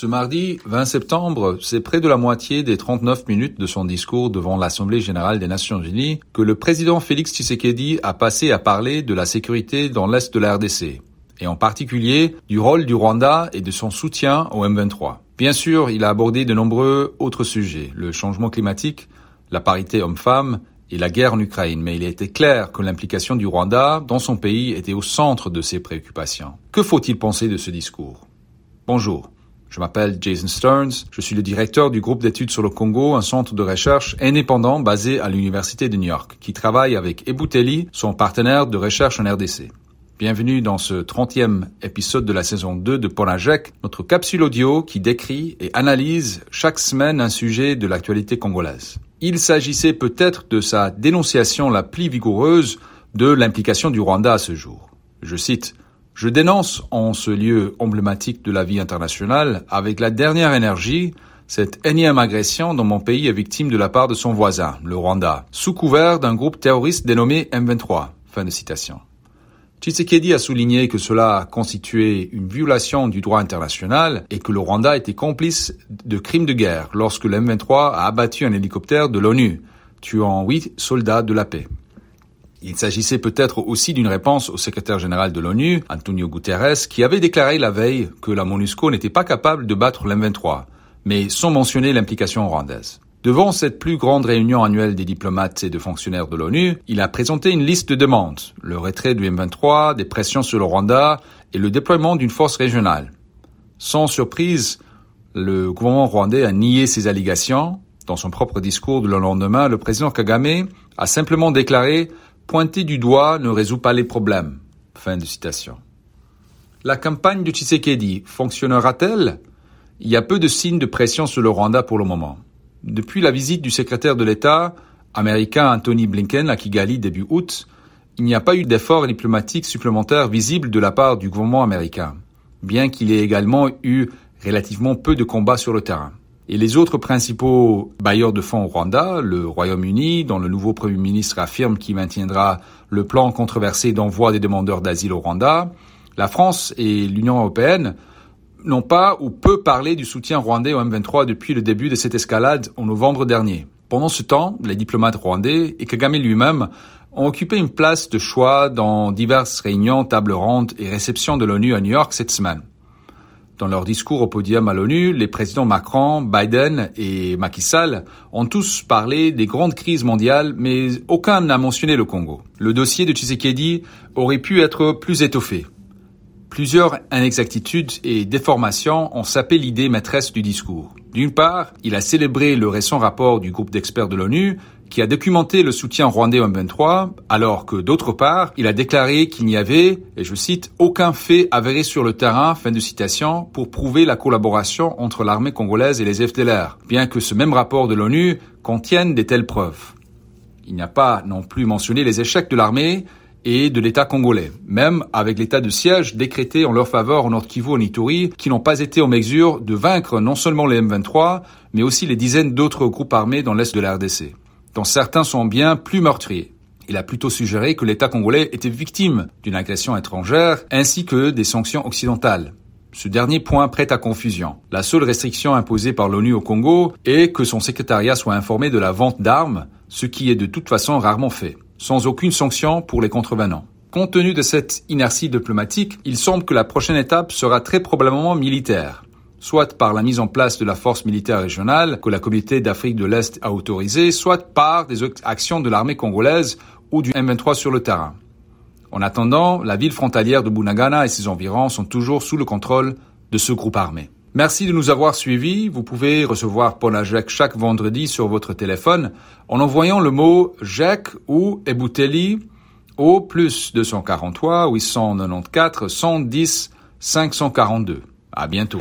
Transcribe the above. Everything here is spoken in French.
Ce mardi 20 septembre, c'est près de la moitié des 39 minutes de son discours devant l'Assemblée générale des Nations unies que le président Félix Tshisekedi a passé à parler de la sécurité dans l'est de la RDC, et en particulier du rôle du Rwanda et de son soutien au M23. Bien sûr, il a abordé de nombreux autres sujets, le changement climatique, la parité homme-femme et la guerre en Ukraine, mais il était clair que l'implication du Rwanda dans son pays était au centre de ses préoccupations. Que faut-il penser de ce discours? Bonjour. Je m'appelle Jason Stearns, je suis le directeur du groupe d'études sur le Congo, un centre de recherche indépendant basé à l'Université de New York, qui travaille avec Ebouteli, son partenaire de recherche en RDC. Bienvenue dans ce 30e épisode de la saison 2 de Ponajek, notre capsule audio qui décrit et analyse chaque semaine un sujet de l'actualité congolaise. Il s'agissait peut-être de sa dénonciation la plus vigoureuse de l'implication du Rwanda à ce jour. Je cite Je dénonce en ce lieu emblématique de la vie internationale, avec la dernière énergie, cette énième agression dont mon pays est victime de la part de son voisin, le Rwanda, sous couvert d'un groupe terroriste dénommé M23. Fin de citation. Tshisekedi a souligné que cela constituait une violation du droit international et que le Rwanda était complice de crimes de guerre lorsque le M23 a abattu un hélicoptère de l'ONU, tuant huit soldats de la paix. Il s'agissait peut-être aussi d'une réponse au secrétaire général de l'ONU, Antonio Guterres, qui avait déclaré la veille que la MONUSCO n'était pas capable de battre l'M23, mais sans mentionner l'implication rwandaise. Devant cette plus grande réunion annuelle des diplomates et de fonctionnaires de l'ONU, il a présenté une liste de demandes, le retrait du M23, des pressions sur le Rwanda et le déploiement d'une force régionale. Sans surprise, le gouvernement rwandais a nié ces allégations. Dans son propre discours de le lendemain, le président Kagame a simplement déclaré Pointer du doigt ne résout pas les problèmes. Fin de citation. La campagne de Tshisekedi fonctionnera-t-elle? Il y a peu de signes de pression sur le Rwanda pour le moment. Depuis la visite du secrétaire de l'État américain Anthony Blinken à Kigali début août, il n'y a pas eu d'efforts diplomatiques supplémentaires visibles de la part du gouvernement américain, bien qu'il ait également eu relativement peu de combats sur le terrain. Et les autres principaux bailleurs de fonds au Rwanda, le Royaume-Uni, dont le nouveau Premier ministre affirme qu'il maintiendra le plan controversé d'envoi des demandeurs d'asile au Rwanda, la France et l'Union européenne n'ont pas ou peu parlé du soutien rwandais au M23 depuis le début de cette escalade en novembre dernier. Pendant ce temps, les diplomates rwandais et Kagame lui-même ont occupé une place de choix dans diverses réunions, tables rondes et réceptions de l'ONU à New York cette semaine. Dans leur discours au podium à l'ONU, les présidents Macron, Biden et Macky Sall ont tous parlé des grandes crises mondiales, mais aucun n'a mentionné le Congo. Le dossier de Tshisekedi aurait pu être plus étoffé. Plusieurs inexactitudes et déformations ont sapé l'idée maîtresse du discours. D'une part, il a célébré le récent rapport du groupe d'experts de l'ONU qui a documenté le soutien rwandais au M23, alors que d'autre part, il a déclaré qu'il n'y avait, et je cite, aucun fait avéré sur le terrain, fin de citation, pour prouver la collaboration entre l'armée congolaise et les FDLR, bien que ce même rapport de l'ONU contienne des telles preuves. Il n'y a pas non plus mentionné les échecs de l'armée et de l'État congolais, même avec l'état de siège décrété en leur faveur en Nord Kivu et Ituri, qui n'ont pas été en mesure de vaincre non seulement les M23, mais aussi les dizaines d'autres groupes armés dans l'Est de la RDC, dont certains sont bien plus meurtriers. Il a plutôt suggéré que l'État congolais était victime d'une agression étrangère ainsi que des sanctions occidentales. Ce dernier point prête à confusion. La seule restriction imposée par l'ONU au Congo est que son secrétariat soit informé de la vente d'armes, ce qui est de toute façon rarement fait sans aucune sanction pour les contrevenants. Compte tenu de cette inertie diplomatique, il semble que la prochaine étape sera très probablement militaire, soit par la mise en place de la force militaire régionale que la communauté d'Afrique de l'Est a autorisée, soit par des actions de l'armée congolaise ou du M23 sur le terrain. En attendant, la ville frontalière de Bunagana et ses environs sont toujours sous le contrôle de ce groupe armé. Merci de nous avoir suivis. Vous pouvez recevoir Ponajek chaque vendredi sur votre téléphone en envoyant le mot JEC ou Ebouteli au plus 243 894 110 542. À bientôt.